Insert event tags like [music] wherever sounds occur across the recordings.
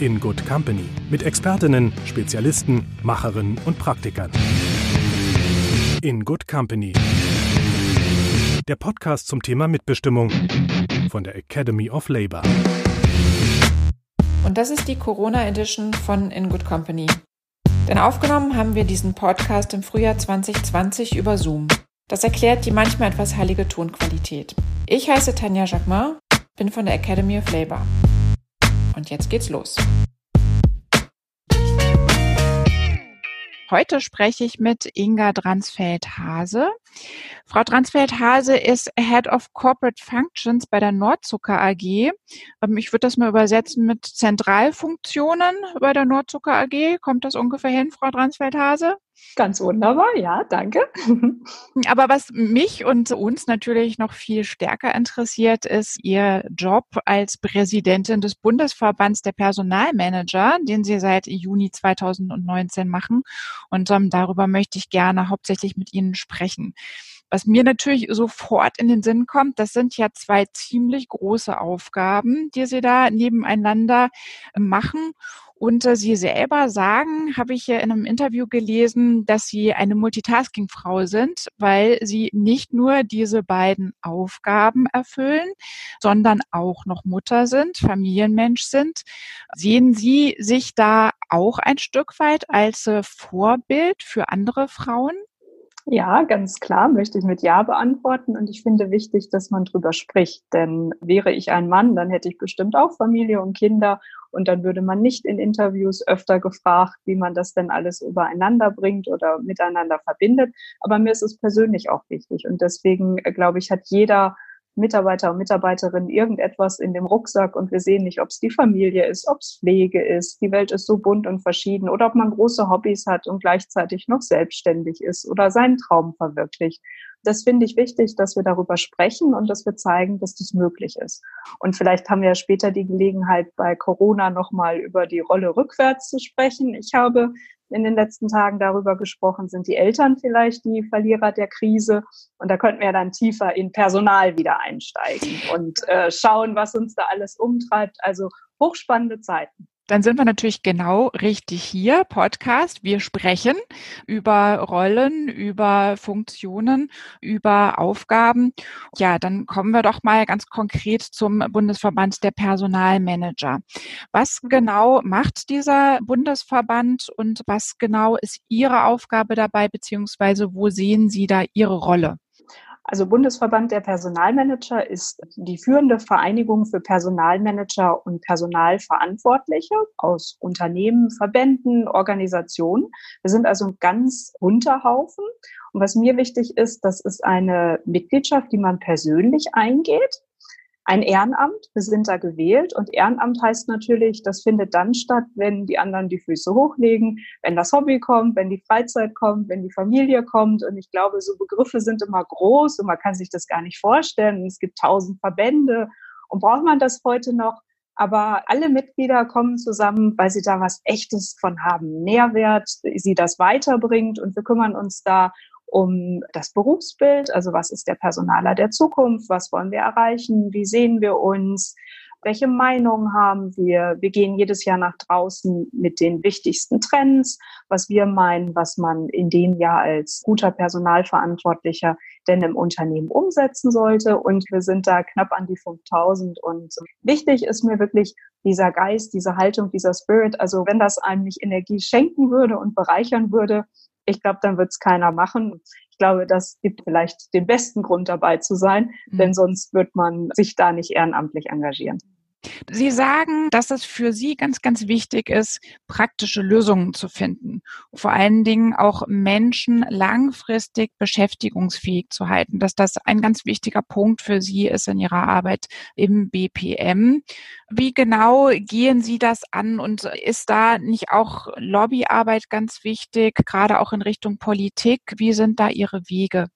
in Good Company mit Expertinnen, Spezialisten, Macherinnen und Praktikern. In Good Company. Der Podcast zum Thema Mitbestimmung von der Academy of Labor. Und das ist die Corona Edition von In Good Company. Denn aufgenommen haben wir diesen Podcast im Frühjahr 2020 über Zoom. Das erklärt die manchmal etwas heilige Tonqualität. Ich heiße Tanja Jacquemin bin von der Academy of Labor. Und jetzt geht's los. Heute spreche ich mit Inga Dransfeld-Hase. Frau Dransfeld-Hase ist Head of Corporate Functions bei der Nordzucker AG. Ähm, ich würde das mal übersetzen mit Zentralfunktionen bei der Nordzucker AG. Kommt das ungefähr hin, Frau Dransfeld-Hase? Ganz wunderbar, ja, danke. [laughs] Aber was mich und uns natürlich noch viel stärker interessiert, ist Ihr Job als Präsidentin des Bundesverbands der Personalmanager, den Sie seit Juni 2019 machen. Und um, darüber möchte ich gerne hauptsächlich mit Ihnen sprechen. Was mir natürlich sofort in den Sinn kommt, das sind ja zwei ziemlich große Aufgaben, die Sie da nebeneinander machen. Und äh, Sie selber sagen, habe ich ja in einem Interview gelesen, dass Sie eine Multitasking-Frau sind, weil Sie nicht nur diese beiden Aufgaben erfüllen, sondern auch noch Mutter sind, Familienmensch sind. Sehen Sie sich da auch ein Stück weit als äh, Vorbild für andere Frauen? Ja, ganz klar möchte ich mit Ja beantworten. Und ich finde wichtig, dass man drüber spricht. Denn wäre ich ein Mann, dann hätte ich bestimmt auch Familie und Kinder. Und dann würde man nicht in Interviews öfter gefragt, wie man das denn alles übereinander bringt oder miteinander verbindet. Aber mir ist es persönlich auch wichtig. Und deswegen, äh, glaube ich, hat jeder Mitarbeiter und Mitarbeiterin irgendetwas in dem Rucksack und wir sehen nicht, ob es die Familie ist, ob es Pflege ist. Die Welt ist so bunt und verschieden oder ob man große Hobbys hat und gleichzeitig noch selbstständig ist oder seinen Traum verwirklicht. Das finde ich wichtig, dass wir darüber sprechen und dass wir zeigen, dass das möglich ist. Und vielleicht haben wir ja später die Gelegenheit, bei Corona nochmal über die Rolle rückwärts zu sprechen. Ich habe in den letzten Tagen darüber gesprochen, sind die Eltern vielleicht die Verlierer der Krise. Und da könnten wir dann tiefer in Personal wieder einsteigen und äh, schauen, was uns da alles umtreibt. Also hochspannende Zeiten. Dann sind wir natürlich genau richtig hier, Podcast. Wir sprechen über Rollen, über Funktionen, über Aufgaben. Ja, dann kommen wir doch mal ganz konkret zum Bundesverband der Personalmanager. Was genau macht dieser Bundesverband und was genau ist Ihre Aufgabe dabei, beziehungsweise wo sehen Sie da Ihre Rolle? Also Bundesverband der Personalmanager ist die führende Vereinigung für Personalmanager und Personalverantwortliche aus Unternehmen, Verbänden, Organisationen. Wir sind also ein ganz bunter Haufen. Und was mir wichtig ist, das ist eine Mitgliedschaft, die man persönlich eingeht ein Ehrenamt. Wir sind da gewählt und Ehrenamt heißt natürlich, das findet dann statt, wenn die anderen die Füße hochlegen, wenn das Hobby kommt, wenn die Freizeit kommt, wenn die Familie kommt. Und ich glaube, so Begriffe sind immer groß und man kann sich das gar nicht vorstellen. Es gibt tausend Verbände und braucht man das heute noch? Aber alle Mitglieder kommen zusammen, weil sie da was Echtes von haben, Nährwert, sie das weiterbringt und wir kümmern uns da um das Berufsbild, also was ist der Personaler der Zukunft, was wollen wir erreichen, wie sehen wir uns, welche Meinungen haben wir. Wir gehen jedes Jahr nach draußen mit den wichtigsten Trends, was wir meinen, was man in dem Jahr als guter Personalverantwortlicher denn im Unternehmen umsetzen sollte. Und wir sind da knapp an die 5000. Und wichtig ist mir wirklich dieser Geist, diese Haltung, dieser Spirit. Also wenn das einem nicht Energie schenken würde und bereichern würde, ich glaube, dann wird es keiner machen. Ich glaube, das gibt vielleicht den besten Grund dabei zu sein, mhm. denn sonst wird man sich da nicht ehrenamtlich engagieren. Sie sagen, dass es für Sie ganz, ganz wichtig ist, praktische Lösungen zu finden. Vor allen Dingen auch Menschen langfristig beschäftigungsfähig zu halten, dass das ein ganz wichtiger Punkt für Sie ist in Ihrer Arbeit im BPM. Wie genau gehen Sie das an und ist da nicht auch Lobbyarbeit ganz wichtig, gerade auch in Richtung Politik? Wie sind da Ihre Wege?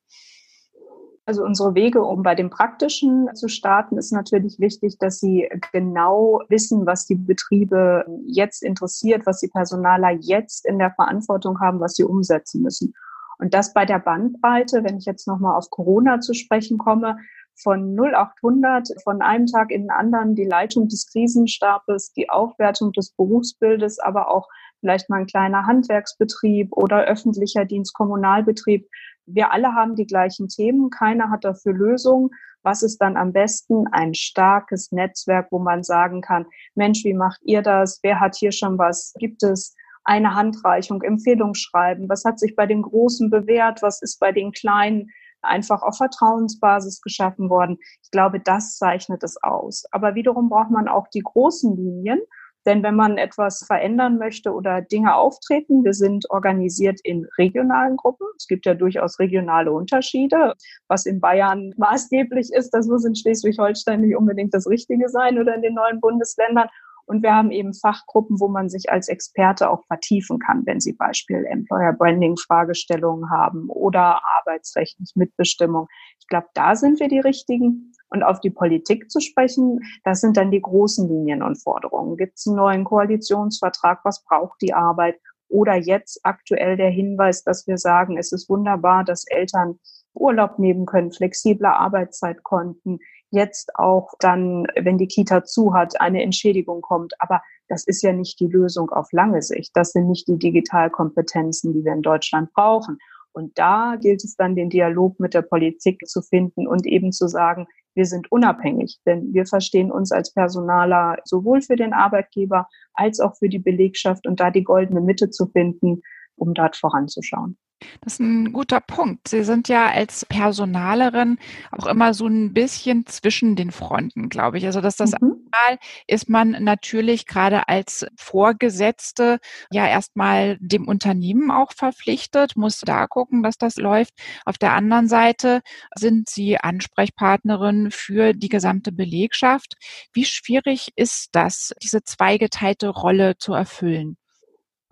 Also unsere Wege, um bei dem Praktischen zu starten, ist natürlich wichtig, dass sie genau wissen, was die Betriebe jetzt interessiert, was die Personaler jetzt in der Verantwortung haben, was sie umsetzen müssen. Und das bei der Bandbreite, wenn ich jetzt nochmal auf Corona zu sprechen komme, von 0800, von einem Tag in den anderen die Leitung des Krisenstabes, die Aufwertung des Berufsbildes, aber auch vielleicht mal ein kleiner Handwerksbetrieb oder öffentlicher Dienst, Kommunalbetrieb wir alle haben die gleichen Themen, keiner hat dafür Lösungen. Was ist dann am besten? Ein starkes Netzwerk, wo man sagen kann, Mensch, wie macht ihr das? Wer hat hier schon was? Gibt es eine Handreichung, Empfehlungsschreiben? Was hat sich bei den Großen bewährt? Was ist bei den Kleinen einfach auf Vertrauensbasis geschaffen worden? Ich glaube, das zeichnet es aus. Aber wiederum braucht man auch die großen Linien. Denn wenn man etwas verändern möchte oder Dinge auftreten, wir sind organisiert in regionalen Gruppen. Es gibt ja durchaus regionale Unterschiede. Was in Bayern [laughs] maßgeblich ist, das muss in Schleswig-Holstein nicht unbedingt das Richtige sein oder in den neuen Bundesländern. Und wir haben eben Fachgruppen, wo man sich als Experte auch vertiefen kann, wenn Sie Beispiel Employer Branding Fragestellungen haben oder arbeitsrechtlich Mitbestimmung. Ich glaube, da sind wir die richtigen. Und auf die Politik zu sprechen, das sind dann die großen Linien und Forderungen. Gibt es einen neuen Koalitionsvertrag? Was braucht die Arbeit? Oder jetzt aktuell der Hinweis, dass wir sagen, es ist wunderbar, dass Eltern Urlaub nehmen können, flexible Arbeitszeitkonten, jetzt auch dann, wenn die Kita zu hat, eine Entschädigung kommt. Aber das ist ja nicht die Lösung auf lange Sicht. Das sind nicht die Digitalkompetenzen, die wir in Deutschland brauchen. Und da gilt es dann, den Dialog mit der Politik zu finden und eben zu sagen, wir sind unabhängig, denn wir verstehen uns als Personaler sowohl für den Arbeitgeber als auch für die Belegschaft und da die goldene Mitte zu finden, um dort voranzuschauen. Das ist ein guter Punkt. Sie sind ja als Personalerin auch immer so ein bisschen zwischen den Fronten, glaube ich. Also dass das mhm. Mal ist man natürlich gerade als Vorgesetzte ja erstmal dem Unternehmen auch verpflichtet, muss da gucken, dass das läuft. Auf der anderen Seite sind Sie Ansprechpartnerin für die gesamte Belegschaft. Wie schwierig ist das, diese zweigeteilte Rolle zu erfüllen?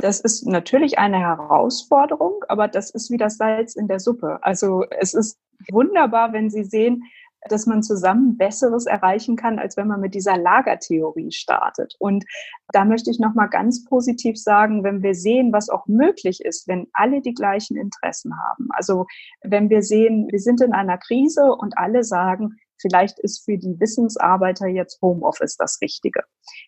Das ist natürlich eine Herausforderung, aber das ist wie das Salz in der Suppe. Also es ist wunderbar, wenn Sie sehen, dass man zusammen Besseres erreichen kann, als wenn man mit dieser Lagertheorie startet. Und da möchte ich nochmal ganz positiv sagen, wenn wir sehen, was auch möglich ist, wenn alle die gleichen Interessen haben. Also wenn wir sehen, wir sind in einer Krise und alle sagen, Vielleicht ist für die Wissensarbeiter jetzt Homeoffice das Richtige.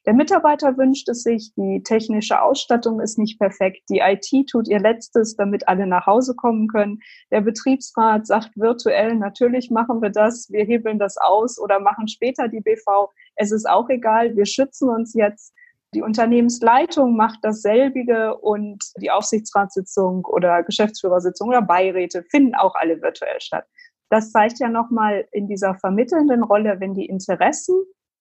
Der Mitarbeiter wünscht es sich, die technische Ausstattung ist nicht perfekt, die IT tut ihr Letztes, damit alle nach Hause kommen können. Der Betriebsrat sagt virtuell, natürlich machen wir das, wir hebeln das aus oder machen später die BV. Es ist auch egal, wir schützen uns jetzt. Die Unternehmensleitung macht dasselbige und die Aufsichtsratssitzung oder Geschäftsführersitzung oder Beiräte finden auch alle virtuell statt. Das zeigt ja nochmal in dieser vermittelnden Rolle, wenn die Interessen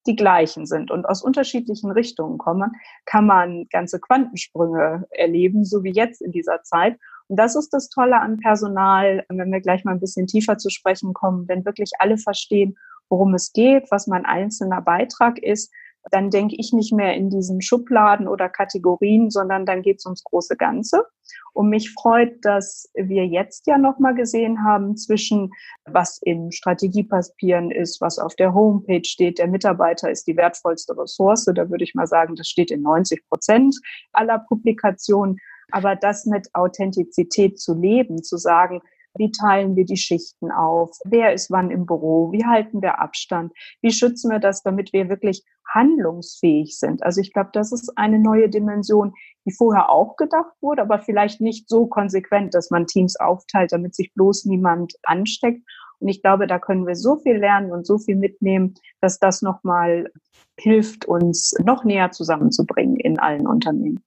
die gleichen sind und aus unterschiedlichen Richtungen kommen, kann man ganze Quantensprünge erleben, so wie jetzt in dieser Zeit. Und das ist das Tolle an Personal, wenn wir gleich mal ein bisschen tiefer zu sprechen kommen, wenn wirklich alle verstehen, worum es geht, was mein einzelner Beitrag ist, dann denke ich nicht mehr in diesen Schubladen oder Kategorien, sondern dann geht es ums große Ganze. Und mich freut, dass wir jetzt ja nochmal gesehen haben zwischen, was in Strategiepapieren ist, was auf der Homepage steht. Der Mitarbeiter ist die wertvollste Ressource. Da würde ich mal sagen, das steht in 90 Prozent aller Publikationen. Aber das mit Authentizität zu leben, zu sagen, wie teilen wir die Schichten auf? Wer ist wann im Büro? Wie halten wir Abstand? Wie schützen wir das, damit wir wirklich handlungsfähig sind? Also ich glaube, das ist eine neue Dimension, die vorher auch gedacht wurde, aber vielleicht nicht so konsequent, dass man Teams aufteilt, damit sich bloß niemand ansteckt. Und ich glaube, da können wir so viel lernen und so viel mitnehmen, dass das nochmal hilft, uns noch näher zusammenzubringen in allen Unternehmen.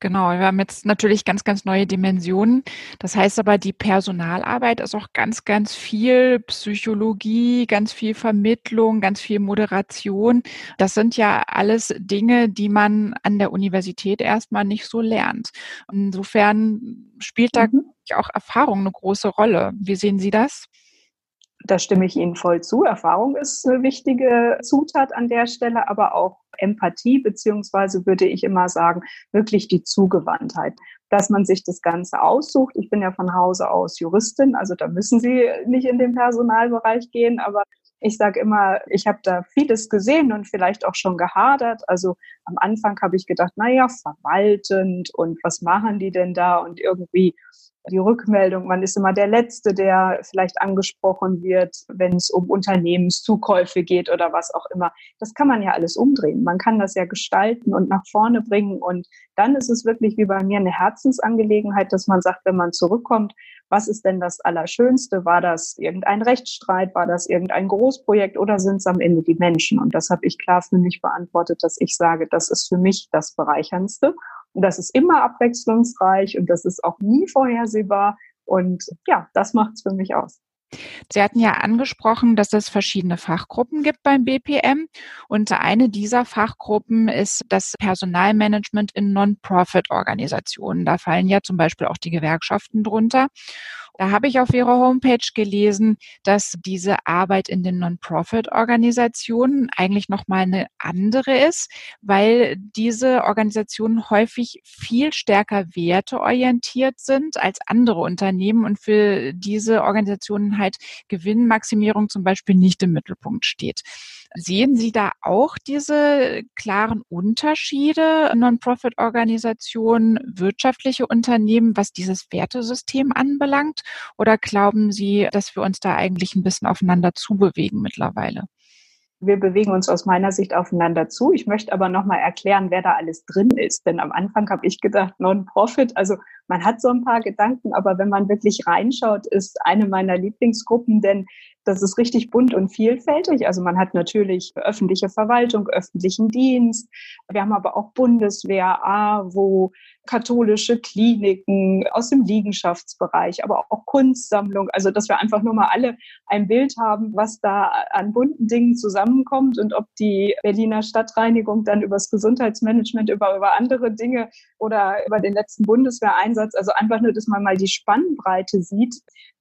Genau, wir haben jetzt natürlich ganz, ganz neue Dimensionen. Das heißt aber, die Personalarbeit ist auch ganz, ganz viel Psychologie, ganz viel Vermittlung, ganz viel Moderation. Das sind ja alles Dinge, die man an der Universität erstmal nicht so lernt. Insofern spielt da mhm. auch Erfahrung eine große Rolle. Wie sehen Sie das? Da stimme ich Ihnen voll zu. Erfahrung ist eine wichtige Zutat an der Stelle, aber auch Empathie, beziehungsweise würde ich immer sagen, wirklich die Zugewandtheit, dass man sich das Ganze aussucht. Ich bin ja von Hause aus Juristin, also da müssen Sie nicht in den Personalbereich gehen, aber ich sage immer, ich habe da vieles gesehen und vielleicht auch schon gehadert. Also am Anfang habe ich gedacht, naja, verwaltend und was machen die denn da? Und irgendwie die Rückmeldung, man ist immer der Letzte, der vielleicht angesprochen wird, wenn es um Unternehmenszukäufe geht oder was auch immer. Das kann man ja alles umdrehen. Man kann das ja gestalten und nach vorne bringen. Und dann ist es wirklich wie bei mir eine Herzensangelegenheit, dass man sagt, wenn man zurückkommt, was ist denn das Allerschönste? War das irgendein Rechtsstreit? War das irgendein Großprojekt oder sind es am Ende die Menschen? Und das habe ich klar für mich beantwortet, dass ich sage, das ist für mich das Bereicherndste. Das ist immer abwechslungsreich und das ist auch nie vorhersehbar. Und ja, das macht es für mich aus. Sie hatten ja angesprochen, dass es verschiedene Fachgruppen gibt beim BPM. Und eine dieser Fachgruppen ist das Personalmanagement in Non-Profit-Organisationen. Da fallen ja zum Beispiel auch die Gewerkschaften drunter. Da habe ich auf Ihrer Homepage gelesen, dass diese Arbeit in den Non-Profit-Organisationen eigentlich nochmal eine andere ist, weil diese Organisationen häufig viel stärker werteorientiert sind als andere Unternehmen und für diese Organisationen halt Gewinnmaximierung zum Beispiel nicht im Mittelpunkt steht. Sehen Sie da auch diese klaren Unterschiede Non-Profit-Organisationen, wirtschaftliche Unternehmen, was dieses Wertesystem anbelangt? Oder glauben Sie, dass wir uns da eigentlich ein bisschen aufeinander zubewegen mittlerweile? Wir bewegen uns aus meiner Sicht aufeinander zu. Ich möchte aber nochmal erklären, wer da alles drin ist. Denn am Anfang habe ich gedacht, Non-Profit, also man hat so ein paar Gedanken, aber wenn man wirklich reinschaut, ist eine meiner Lieblingsgruppen, denn das ist richtig bunt und vielfältig. Also man hat natürlich öffentliche Verwaltung, öffentlichen Dienst. Wir haben aber auch Bundeswehr, AWO, katholische Kliniken aus dem Liegenschaftsbereich, aber auch Kunstsammlung. Also dass wir einfach nur mal alle ein Bild haben, was da an bunten Dingen zusammenkommt und ob die Berliner Stadtreinigung dann übers Gesundheitsmanagement, über, über andere Dinge oder über den letzten Bundeswehreinsatz, also einfach nur, dass man mal die Spannbreite sieht,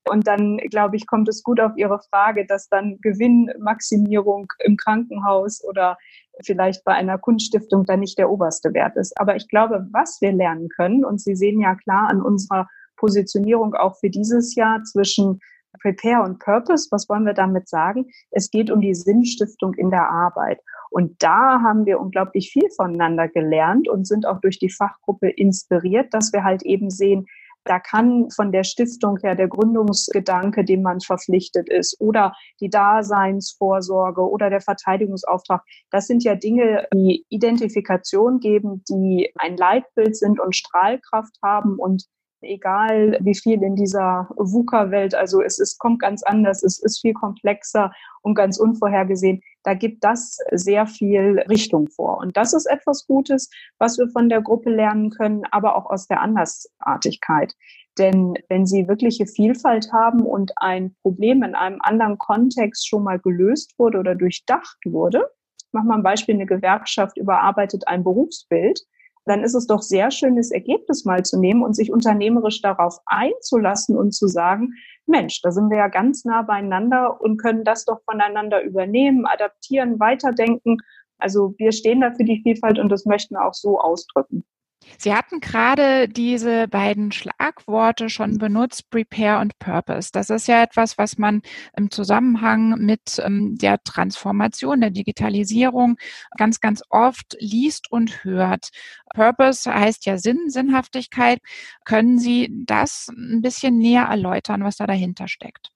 und dann, glaube ich, kommt es gut auf Ihre Frage, dass dann Gewinnmaximierung im Krankenhaus oder vielleicht bei einer Kunststiftung dann nicht der oberste Wert ist. Aber ich glaube, was wir lernen können, und Sie sehen ja klar an unserer Positionierung auch für dieses Jahr zwischen Prepare und Purpose, was wollen wir damit sagen? Es geht um die Sinnstiftung in der Arbeit. Und da haben wir unglaublich viel voneinander gelernt und sind auch durch die Fachgruppe inspiriert, dass wir halt eben sehen, da kann von der Stiftung her der Gründungsgedanke, dem man verpflichtet ist, oder die Daseinsvorsorge oder der Verteidigungsauftrag, das sind ja Dinge, die Identifikation geben, die ein Leitbild sind und Strahlkraft haben und egal wie viel in dieser VUCA-Welt, also es ist, kommt ganz anders, es ist viel komplexer und ganz unvorhergesehen. Da gibt das sehr viel Richtung vor. Und das ist etwas Gutes, was wir von der Gruppe lernen können, aber auch aus der Andersartigkeit. Denn wenn Sie wirkliche Vielfalt haben und ein Problem in einem anderen Kontext schon mal gelöst wurde oder durchdacht wurde, ich mache mal ein Beispiel, eine Gewerkschaft überarbeitet ein Berufsbild, dann ist es doch sehr schön, das Ergebnis mal zu nehmen und sich unternehmerisch darauf einzulassen und zu sagen, Mensch, da sind wir ja ganz nah beieinander und können das doch voneinander übernehmen, adaptieren, weiterdenken. Also wir stehen da für die Vielfalt und das möchten wir auch so ausdrücken. Sie hatten gerade diese beiden Schlagworte schon benutzt, Prepare und Purpose. Das ist ja etwas, was man im Zusammenhang mit ähm, der Transformation, der Digitalisierung ganz, ganz oft liest und hört. Purpose heißt ja Sinn, Sinnhaftigkeit. Können Sie das ein bisschen näher erläutern, was da dahinter steckt?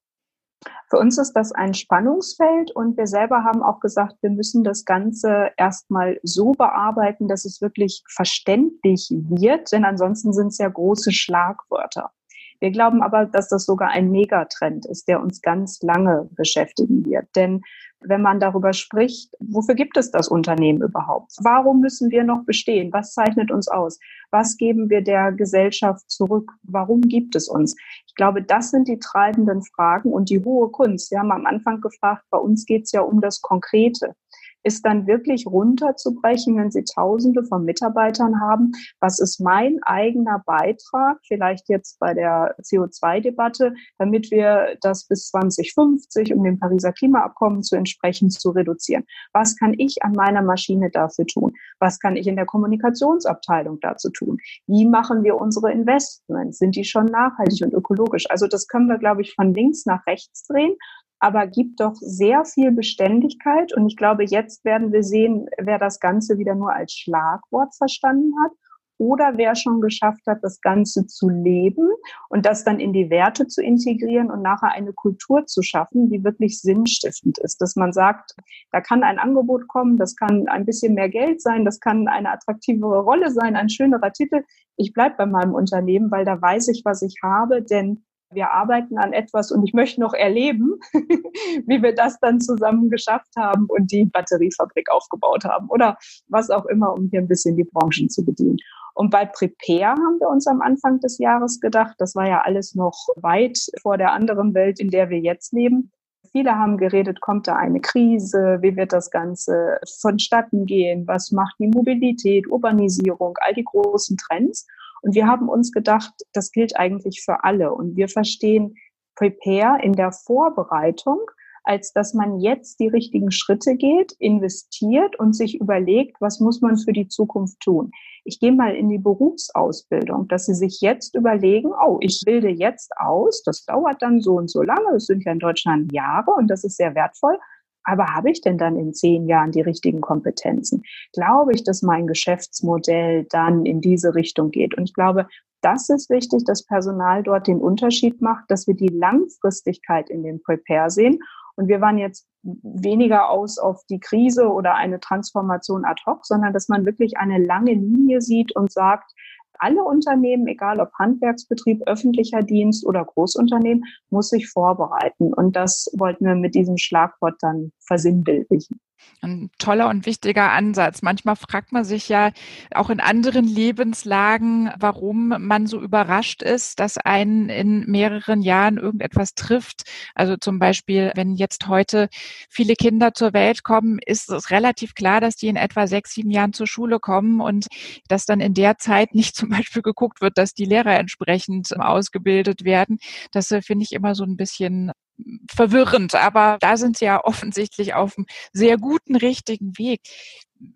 Für uns ist das ein Spannungsfeld und wir selber haben auch gesagt, wir müssen das Ganze erstmal so bearbeiten, dass es wirklich verständlich wird, denn ansonsten sind es ja große Schlagwörter. Wir glauben aber, dass das sogar ein Megatrend ist, der uns ganz lange beschäftigen wird. Denn wenn man darüber spricht, wofür gibt es das Unternehmen überhaupt? Warum müssen wir noch bestehen? Was zeichnet uns aus? Was geben wir der Gesellschaft zurück? Warum gibt es uns? Ich glaube, das sind die treibenden Fragen und die hohe Kunst. Wir haben am Anfang gefragt, bei uns geht es ja um das Konkrete ist dann wirklich runterzubrechen, wenn Sie Tausende von Mitarbeitern haben. Was ist mein eigener Beitrag, vielleicht jetzt bei der CO2-Debatte, damit wir das bis 2050, um dem Pariser Klimaabkommen zu entsprechen, zu reduzieren? Was kann ich an meiner Maschine dafür tun? Was kann ich in der Kommunikationsabteilung dazu tun? Wie machen wir unsere Investments? Sind die schon nachhaltig und ökologisch? Also das können wir, glaube ich, von links nach rechts drehen aber gibt doch sehr viel Beständigkeit. Und ich glaube, jetzt werden wir sehen, wer das Ganze wieder nur als Schlagwort verstanden hat oder wer schon geschafft hat, das Ganze zu leben und das dann in die Werte zu integrieren und nachher eine Kultur zu schaffen, die wirklich sinnstiftend ist. Dass man sagt, da kann ein Angebot kommen, das kann ein bisschen mehr Geld sein, das kann eine attraktivere Rolle sein, ein schönerer Titel. Ich bleibe bei meinem Unternehmen, weil da weiß ich, was ich habe, denn wir arbeiten an etwas und ich möchte noch erleben, [laughs] wie wir das dann zusammen geschafft haben und die Batteriefabrik aufgebaut haben oder was auch immer, um hier ein bisschen die Branchen zu bedienen. Und bei Prepare haben wir uns am Anfang des Jahres gedacht, das war ja alles noch weit vor der anderen Welt, in der wir jetzt leben. Viele haben geredet, kommt da eine Krise, wie wird das Ganze vonstatten gehen, was macht die Mobilität, Urbanisierung, all die großen Trends. Und wir haben uns gedacht, das gilt eigentlich für alle. Und wir verstehen Prepare in der Vorbereitung, als dass man jetzt die richtigen Schritte geht, investiert und sich überlegt, was muss man für die Zukunft tun. Ich gehe mal in die Berufsausbildung, dass Sie sich jetzt überlegen, oh, ich bilde jetzt aus, das dauert dann so und so lange, das sind ja in Deutschland Jahre und das ist sehr wertvoll, aber habe ich denn dann in zehn Jahren die richtigen Kompetenzen? Glaube ich, dass mein Geschäftsmodell dann in diese Richtung geht? Und ich glaube, das ist wichtig, dass Personal dort den Unterschied macht, dass wir die Langfristigkeit in dem Prepare sehen. Und wir waren jetzt weniger aus auf die Krise oder eine Transformation ad hoc, sondern dass man wirklich eine lange Linie sieht und sagt, alle Unternehmen, egal ob Handwerksbetrieb, öffentlicher Dienst oder Großunternehmen, muss sich vorbereiten. Und das wollten wir mit diesem Schlagwort dann versinnbildlichen. Ein toller und wichtiger Ansatz. Manchmal fragt man sich ja auch in anderen Lebenslagen, warum man so überrascht ist, dass einen in mehreren Jahren irgendetwas trifft. Also zum Beispiel, wenn jetzt heute viele Kinder zur Welt kommen, ist es relativ klar, dass die in etwa sechs, sieben Jahren zur Schule kommen und dass dann in der Zeit [laughs] nicht zum Beispiel geguckt wird, dass die Lehrer entsprechend ausgebildet werden. Das äh, finde ich immer so ein bisschen verwirrend, aber da sind sie ja offensichtlich auf einem sehr guten, richtigen Weg.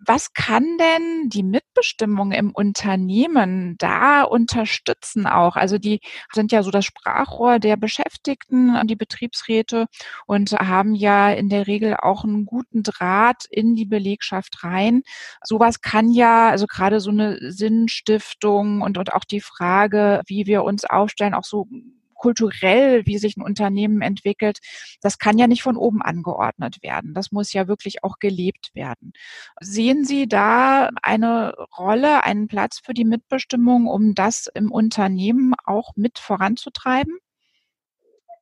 Was kann denn die Mitbestimmung im Unternehmen da unterstützen auch? Also die sind ja so das Sprachrohr der Beschäftigten, die Betriebsräte und haben ja in der Regel auch einen guten Draht in die Belegschaft rein. Sowas kann ja, also gerade so eine Sinnstiftung und, und auch die Frage, wie wir uns aufstellen, auch so kulturell, wie sich ein Unternehmen entwickelt, das kann ja nicht von oben angeordnet werden. Das muss ja wirklich auch gelebt werden. Sehen Sie da eine Rolle, einen Platz für die Mitbestimmung, um das im Unternehmen auch mit voranzutreiben?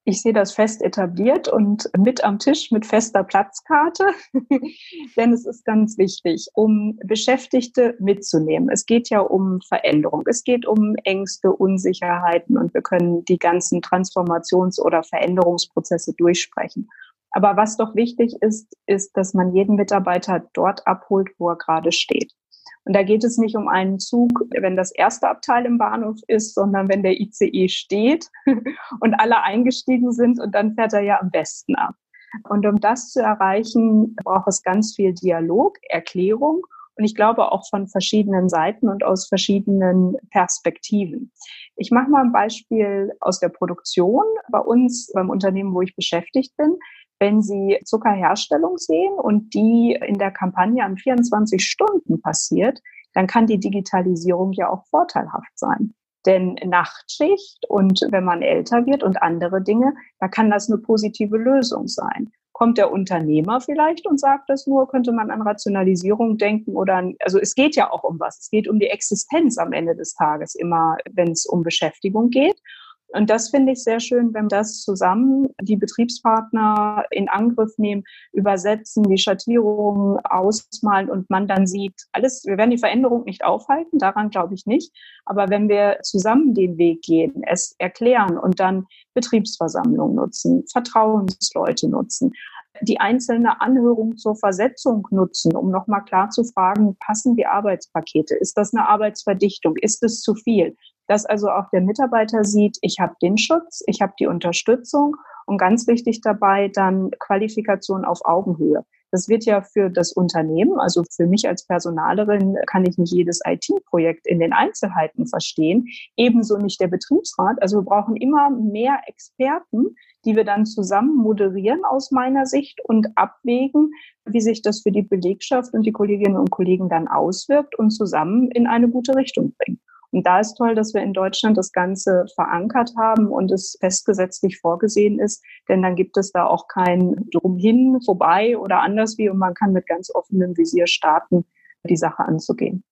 Ich sehe das fest etabliert und mit am Tisch mit fester Platzkarte, [laughs] denn es ist ganz wichtig, um Beschäftigte mitzunehmen. Es geht ja um Veränderung, es geht um Ängste, Unsicherheiten und wir können die ganzen Transformations- oder Veränderungsprozesse durchsprechen. Aber was doch wichtig ist, ist, dass man jeden Mitarbeiter dort abholt, wo er gerade steht. Und da geht es nicht um einen Zug, wenn das erste Abteil im Bahnhof ist, sondern wenn der ICE steht [laughs] und alle eingestiegen sind und dann fährt er ja am besten ab. Und um das zu erreichen, braucht es ganz viel Dialog, Erklärung und ich glaube auch von verschiedenen Seiten und aus verschiedenen Perspektiven. Ich mache mal ein Beispiel aus der Produktion. Bei uns, beim Unternehmen, wo ich beschäftigt bin, wenn Sie Zuckerherstellung sehen und die in der Kampagne an 24 Stunden passiert, dann kann die Digitalisierung ja auch vorteilhaft sein. Denn Nachtschicht und wenn man älter wird und andere Dinge, da kann das eine positive Lösung sein. Kommt der Unternehmer vielleicht und sagt das nur, könnte man an Rationalisierung denken oder an, also es geht ja auch um was. Es geht um die Existenz am Ende des Tages immer, wenn es um Beschäftigung geht. Und das finde ich sehr schön, wenn das zusammen die Betriebspartner in Angriff nehmen, übersetzen, die Schattierungen ausmalen und man dann sieht, alles, wir werden die Veränderung nicht aufhalten, daran glaube ich nicht. Aber wenn wir zusammen den Weg gehen, es erklären und dann Betriebsversammlungen nutzen, Vertrauensleute nutzen, die einzelne Anhörung zur Versetzung nutzen, um nochmal klar zu fragen, passen die Arbeitspakete? Ist das eine Arbeitsverdichtung? Ist es zu viel? Dass also auch der Mitarbeiter sieht, ich habe den Schutz, ich habe die Unterstützung und ganz wichtig dabei dann Qualifikation auf Augenhöhe. Das wird ja für das Unternehmen, also für mich als Personalerin kann ich nicht jedes IT-Projekt in den Einzelheiten verstehen, ebenso nicht der Betriebsrat. Also wir brauchen immer mehr Experten, die wir dann zusammen moderieren aus meiner Sicht und abwägen, wie sich das für die Belegschaft und die Kolleginnen und Kollegen dann auswirkt und zusammen in eine gute Richtung bringen. Und da ist toll, dass wir in Deutschland das Ganze verankert haben und es festgesetzlich vorgesehen ist, denn dann gibt es da auch kein Drumhin, vorbei oder anders wie und man kann mit ganz offenem Visier starten, die Sache anzugehen.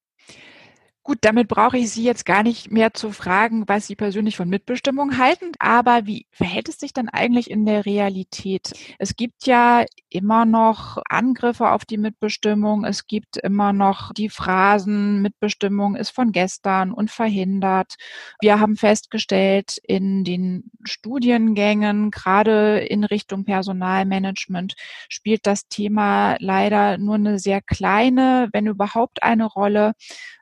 Gut, damit brauche ich Sie jetzt gar nicht mehr zu fragen, was Sie persönlich von Mitbestimmung halten. Aber wie verhält es sich dann eigentlich in der Realität? Es gibt ja immer noch Angriffe auf die Mitbestimmung. Es gibt immer noch die Phrasen, Mitbestimmung ist von gestern und verhindert. Wir haben festgestellt, in den Studiengängen, gerade in Richtung Personalmanagement, spielt das Thema leider nur eine sehr kleine, wenn überhaupt eine Rolle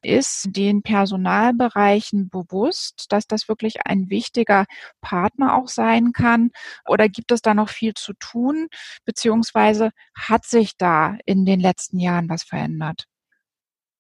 ist den Personalbereichen bewusst, dass das wirklich ein wichtiger Partner auch sein kann? Oder gibt es da noch viel zu tun? Beziehungsweise hat sich da in den letzten Jahren was verändert?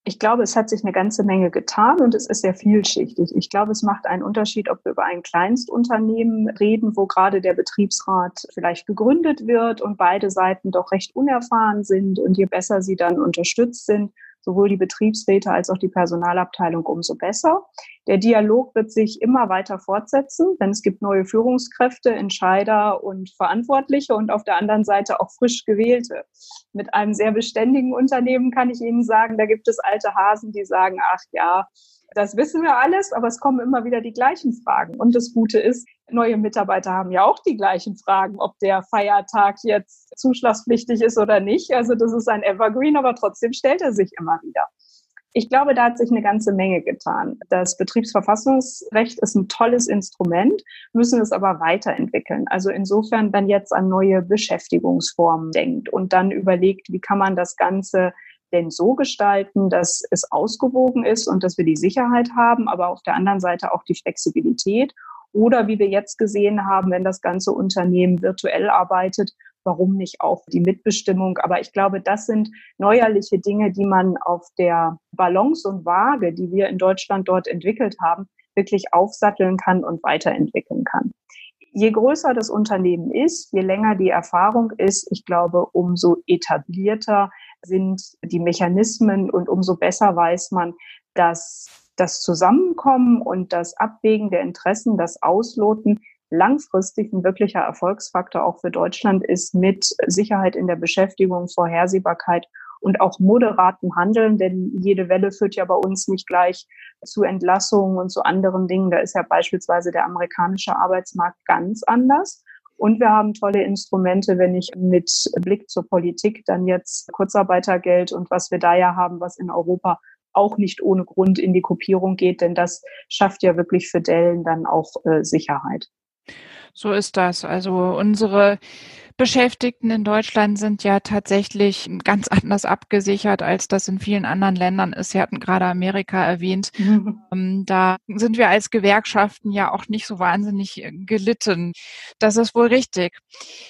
Ich glaube, es hat sich eine ganze Menge getan und es ist sehr vielschichtig. Ich glaube, es macht einen Unterschied, ob wir über ein Kleinstunternehmen reden, wo gerade der Betriebsrat vielleicht gegründet wird und beide Seiten doch recht unerfahren sind und je besser sie dann unterstützt sind, sowohl die Betriebsräte als auch die Personalabteilung, umso besser. Der Dialog wird sich immer weiter fortsetzen, denn es gibt neue Führungskräfte, Entscheider und Verantwortliche und auf der anderen Seite auch frisch gewählte. Mit einem sehr beständigen Unternehmen kann ich Ihnen sagen, da gibt es alte Hasen, die sagen, ach ja, das wissen wir alles, aber es kommen immer wieder die gleichen Fragen. Und das Gute ist, neue Mitarbeiter haben ja auch die gleichen Fragen, ob der Feiertag jetzt zuschlagspflichtig ist oder nicht. Also das ist ein Evergreen, aber trotzdem stellt er sich immer wieder. Ich glaube, da hat sich eine ganze Menge getan. Das Betriebsverfassungsrecht ist ein tolles Instrument, müssen es aber weiterentwickeln. Also insofern, wenn jetzt an neue Beschäftigungsformen denkt und dann überlegt, wie kann man das Ganze denn so gestalten, dass es ausgewogen ist und dass wir die Sicherheit haben, aber auf der anderen Seite auch die Flexibilität. Oder wie wir jetzt gesehen haben, wenn das ganze Unternehmen virtuell arbeitet, warum nicht auch die Mitbestimmung? Aber ich glaube, das sind neuerliche Dinge, die man auf der Balance und Waage, die wir in Deutschland dort entwickelt haben, wirklich aufsatteln kann und weiterentwickeln kann. Je größer das Unternehmen ist, je länger die Erfahrung ist, ich glaube, umso etablierter sind die Mechanismen und umso besser weiß man, dass das Zusammenkommen und das Abwägen der Interessen, das Ausloten langfristig ein wirklicher Erfolgsfaktor auch für Deutschland ist mit Sicherheit in der Beschäftigung, Vorhersehbarkeit und auch moderatem Handeln, denn jede Welle führt ja bei uns nicht gleich zu Entlassungen und zu anderen Dingen. Da ist ja beispielsweise der amerikanische Arbeitsmarkt ganz anders. Und wir haben tolle Instrumente, wenn ich mit Blick zur Politik dann jetzt Kurzarbeitergeld und was wir da ja haben, was in Europa auch nicht ohne Grund in die Kopierung geht, denn das schafft ja wirklich für Dellen dann auch äh, Sicherheit. So ist das. Also unsere Beschäftigten in Deutschland sind ja tatsächlich ganz anders abgesichert, als das in vielen anderen Ländern ist. Sie hatten gerade Amerika erwähnt. Mhm. [laughs] Da sind wir als Gewerkschaften ja auch nicht so wahnsinnig äh, gelitten. Das ist wohl richtig.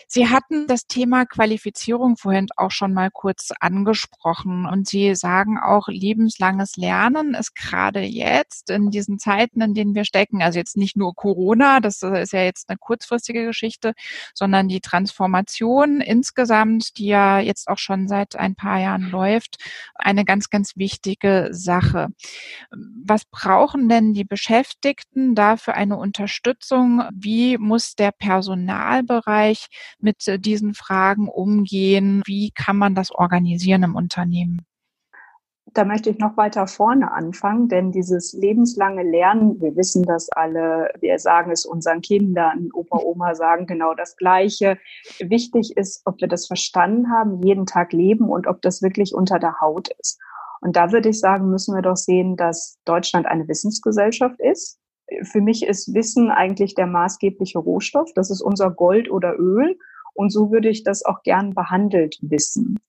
Sie hatten das Thema Qualifizierung vorhin auch schon mal kurz angesprochen und Sie sagen auch, lebenslanges Lernen ist gerade jetzt in diesen Zeiten, in denen wir stecken, also jetzt nicht nur Corona, das ist ja jetzt eine kurzfristige Geschichte, sondern die Transformation Transformation insgesamt, die ja jetzt auch schon seit ein paar Jahren läuft, eine ganz, ganz wichtige Sache. Was brauchen denn die Beschäftigten da für eine Unterstützung? Wie muss der Personalbereich mit diesen Fragen umgehen? Wie kann man das organisieren im Unternehmen? Da möchte ich noch weiter vorne anfangen, denn dieses lebenslange Lernen, wir wissen das alle, wir sagen es unseren Kindern, Opa, Oma sagen genau das Gleiche. Wichtig ist, ob wir das verstanden haben, jeden Tag leben und ob das wirklich unter der Haut ist. Und da würde ich sagen, müssen wir doch sehen, dass Deutschland eine Wissensgesellschaft ist. Für mich ist Wissen eigentlich der maßgebliche Rohstoff. Das ist unser Gold oder Öl. Und so würde ich das auch gern behandelt wissen.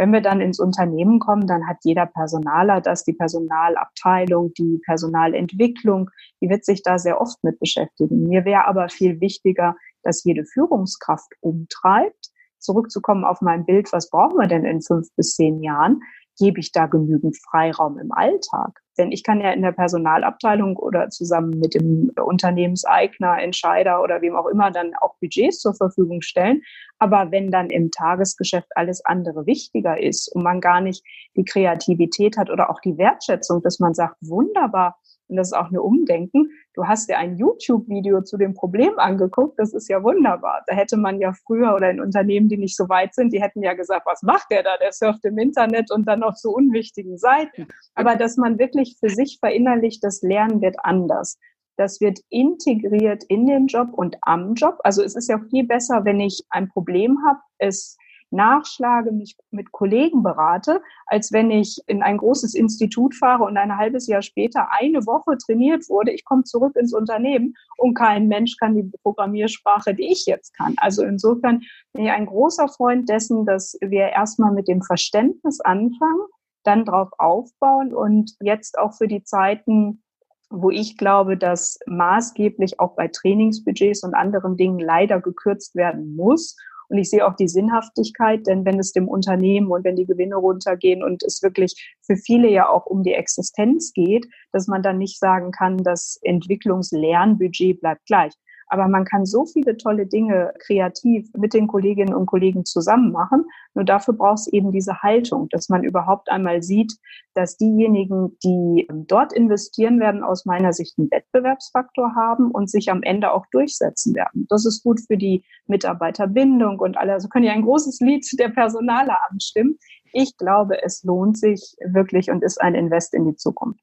Wenn wir dann ins Unternehmen kommen, dann hat jeder Personaler das, die Personalabteilung, die Personalentwicklung, die wird sich da sehr oft mit beschäftigen. Mir wäre aber viel wichtiger, dass jede Führungskraft umtreibt. Zurückzukommen auf mein Bild, was brauchen wir denn in fünf bis zehn Jahren? gebe ich da genügend Freiraum im Alltag? Denn ich kann ja in der Personalabteilung oder zusammen mit dem Unternehmenseigner, Entscheider oder wem auch immer dann auch Budgets zur Verfügung stellen. Aber wenn dann im Tagesgeschäft alles andere wichtiger ist und man gar nicht die Kreativität hat oder auch die Wertschätzung, dass man sagt, wunderbar, und das ist auch eine Umdenken. Du hast dir ein YouTube-Video zu dem Problem angeguckt, das ist ja wunderbar. Da hätte man ja früher oder in Unternehmen, die nicht so weit sind, die hätten ja gesagt, was macht der da? Der surft im Internet und dann auf so unwichtigen Seiten. Aber dass man wirklich für sich verinnerlicht, das Lernen wird anders. Das wird integriert in den Job und am Job. Also es ist ja viel besser, wenn ich ein Problem habe, es nachschlage, mich mit Kollegen berate, als wenn ich in ein großes Institut fahre und ein halbes Jahr später eine Woche trainiert wurde. Ich komme zurück ins Unternehmen und kein Mensch kann die Programmiersprache, die ich jetzt kann. Also insofern bin ich ein großer Freund dessen, dass wir erstmal mit dem Verständnis anfangen, dann drauf aufbauen und jetzt auch für die Zeiten, wo ich glaube, dass maßgeblich auch bei Trainingsbudgets und anderen Dingen leider gekürzt werden muss und ich sehe auch die Sinnhaftigkeit, denn wenn es dem Unternehmen und wenn die Gewinne runtergehen und es wirklich für viele ja auch um die Existenz geht, dass man dann nicht sagen kann, das Entwicklungslernbudget bleibt gleich. Aber man kann so viele tolle Dinge kreativ mit den Kolleginnen und Kollegen zusammen machen. Nur dafür braucht es eben diese Haltung, dass man überhaupt einmal sieht, dass diejenigen, die dort investieren werden, aus meiner Sicht einen Wettbewerbsfaktor haben und sich am Ende auch durchsetzen werden. Das ist gut für die Mitarbeiterbindung und alle. Also können ja ein großes Lied der Personale anstimmen. Ich glaube, es lohnt sich wirklich und ist ein Invest in die Zukunft.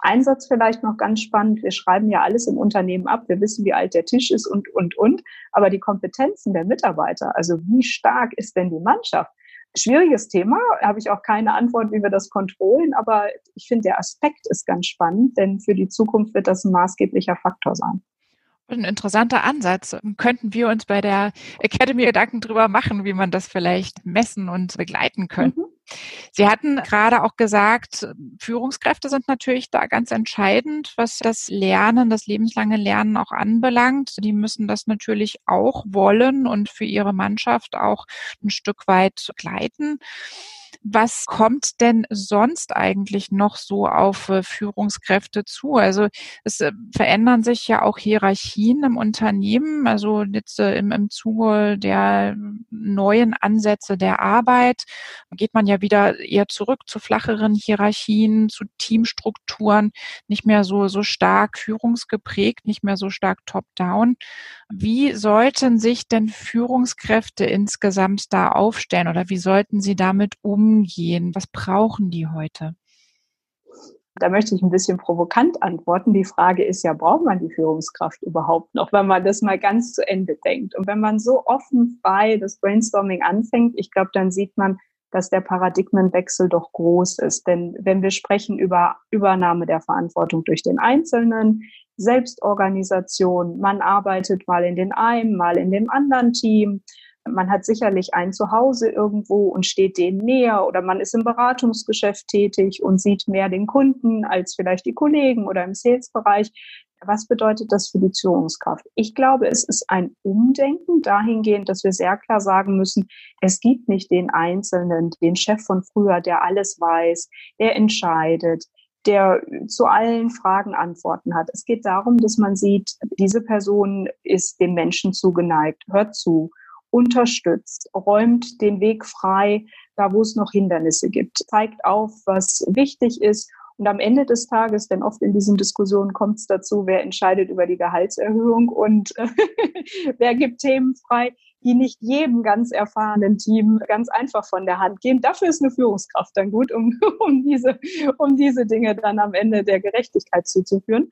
Einsatz vielleicht noch ganz spannend. Wir schreiben ja alles im Unternehmen ab. Wir wissen, wie alt der Tisch ist und, und, und. Aber die Kompetenzen der Mitarbeiter, also wie stark ist denn die Mannschaft? Schwieriges Thema, habe ich auch keine Antwort, wie wir das kontrollen, aber ich finde, der Aspekt ist ganz spannend, denn für die Zukunft wird das ein maßgeblicher Faktor sein. Ein interessanter Ansatz. Könnten wir uns bei der Academy Gedanken drüber machen, wie man das vielleicht messen und begleiten könnte? Mhm. Sie hatten gerade auch gesagt, Führungskräfte sind natürlich da ganz entscheidend, was das Lernen, das lebenslange Lernen auch anbelangt. Die müssen das natürlich auch wollen und für ihre Mannschaft auch ein Stück weit begleiten. Was kommt denn sonst eigentlich noch so auf äh, Führungskräfte zu? Also es äh, verändern sich ja auch Hierarchien im Unternehmen, also jetzt äh, im, im Zuge der neuen Ansätze der Arbeit geht man ja wieder eher zurück zu flacheren Hierarchien, zu Teamstrukturen, nicht mehr so, so stark führungsgeprägt, nicht mehr so stark top-down. Wie sollten sich denn Führungskräfte insgesamt da aufstellen oder wie sollten sie damit umgehen? Was brauchen die heute? Da möchte ich ein bisschen provokant antworten. Die Frage ist ja, braucht man die Führungskraft überhaupt noch, wenn man das mal ganz zu Ende denkt? Und wenn man so offen frei das Brainstorming anfängt, ich glaube, dann sieht man, dass der Paradigmenwechsel doch groß ist. Denn wenn wir sprechen über Übernahme der Verantwortung durch den Einzelnen, Selbstorganisation. Man arbeitet mal in den einen, mal in dem anderen Team. Man hat sicherlich ein Zuhause irgendwo und steht denen näher oder man ist im Beratungsgeschäft tätig und sieht mehr den Kunden als vielleicht die Kollegen oder im Sales-Bereich. Was bedeutet das für die Führungskraft? Ich glaube, es ist ein Umdenken dahingehend, dass wir sehr klar sagen müssen, es gibt nicht den Einzelnen, den Chef von früher, der alles weiß, der entscheidet, der zu allen Fragen Antworten hat. Es geht darum, dass man sieht, diese Person ist dem Menschen zugeneigt, hört zu, unterstützt, räumt den Weg frei, da wo es noch Hindernisse gibt, zeigt auf, was wichtig ist und am Ende des Tages, denn oft in diesen Diskussionen kommt es dazu, wer entscheidet über die Gehaltserhöhung und [laughs] wer gibt Themen frei, die nicht jedem ganz erfahrenen Team ganz einfach von der Hand gehen. Dafür ist eine Führungskraft dann gut, um, [laughs] um, diese, um diese Dinge dann am Ende der Gerechtigkeit zuzuführen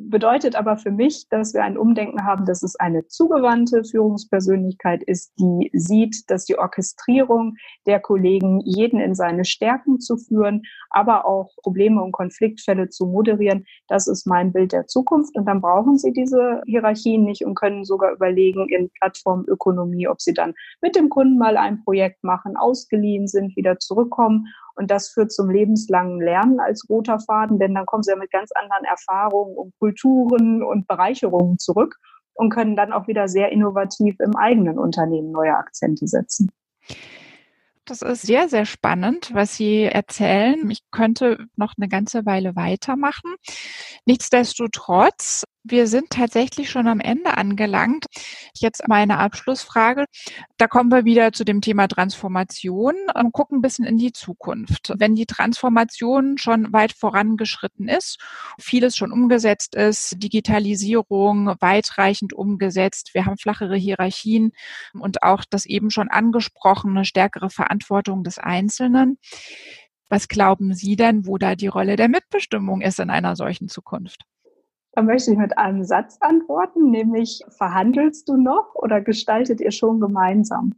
bedeutet aber für mich, dass wir ein Umdenken haben, dass es eine zugewandte Führungspersönlichkeit ist, die sieht, dass die Orchestrierung der Kollegen, jeden in seine Stärken zu führen, aber auch Probleme und Konfliktfälle zu moderieren, das ist mein Bild der Zukunft. Und dann brauchen sie diese Hierarchien nicht und können sogar überlegen in Plattformökonomie, ob sie dann mit dem Kunden mal ein Projekt machen, ausgeliehen sind, wieder zurückkommen und das führt zum lebenslangen Lernen als roter Faden, denn dann kommen sie ja mit ganz anderen Erfahrungen und Kulturen und Bereicherungen zurück und können dann auch wieder sehr innovativ im eigenen Unternehmen neue Akzente setzen. Das ist sehr, sehr spannend, was Sie erzählen. Ich könnte noch eine ganze Weile weitermachen. Nichtsdestotrotz wir sind tatsächlich schon am Ende angelangt. Jetzt meine Abschlussfrage. Da kommen wir wieder zu dem Thema Transformation und gucken ein bisschen in die Zukunft. Wenn die Transformation schon weit vorangeschritten ist, vieles schon umgesetzt ist, Digitalisierung weitreichend umgesetzt, wir haben flachere Hierarchien und auch das eben schon angesprochene stärkere Verantwortung des Einzelnen. Was glauben Sie denn, wo da die Rolle der Mitbestimmung ist in einer solchen Zukunft? Da möchte ich mit einem Satz antworten, nämlich verhandelst du noch oder gestaltet ihr schon gemeinsam?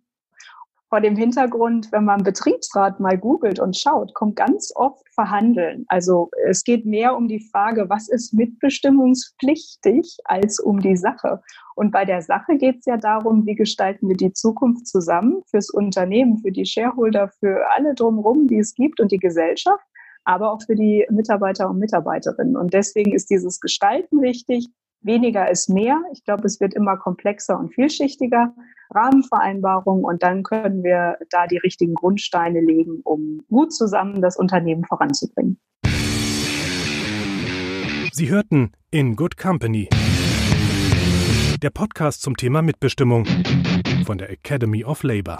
Vor dem Hintergrund, wenn man Betriebsrat mal googelt und schaut, kommt ganz oft verhandeln. Also es geht mehr um die Frage, was ist mitbestimmungspflichtig, als um die Sache. Und bei der Sache geht es ja darum, wie gestalten wir die Zukunft zusammen fürs Unternehmen, für die Shareholder, für alle drumherum, die es gibt und die Gesellschaft aber auch für die Mitarbeiter und Mitarbeiterinnen. Und deswegen ist dieses Gestalten wichtig. Weniger ist mehr. Ich glaube, es wird immer komplexer und vielschichtiger. Rahmenvereinbarungen und dann können wir da die richtigen Grundsteine legen, um gut zusammen das Unternehmen voranzubringen. Sie hörten In Good Company. Der Podcast zum Thema Mitbestimmung von der Academy of Labor.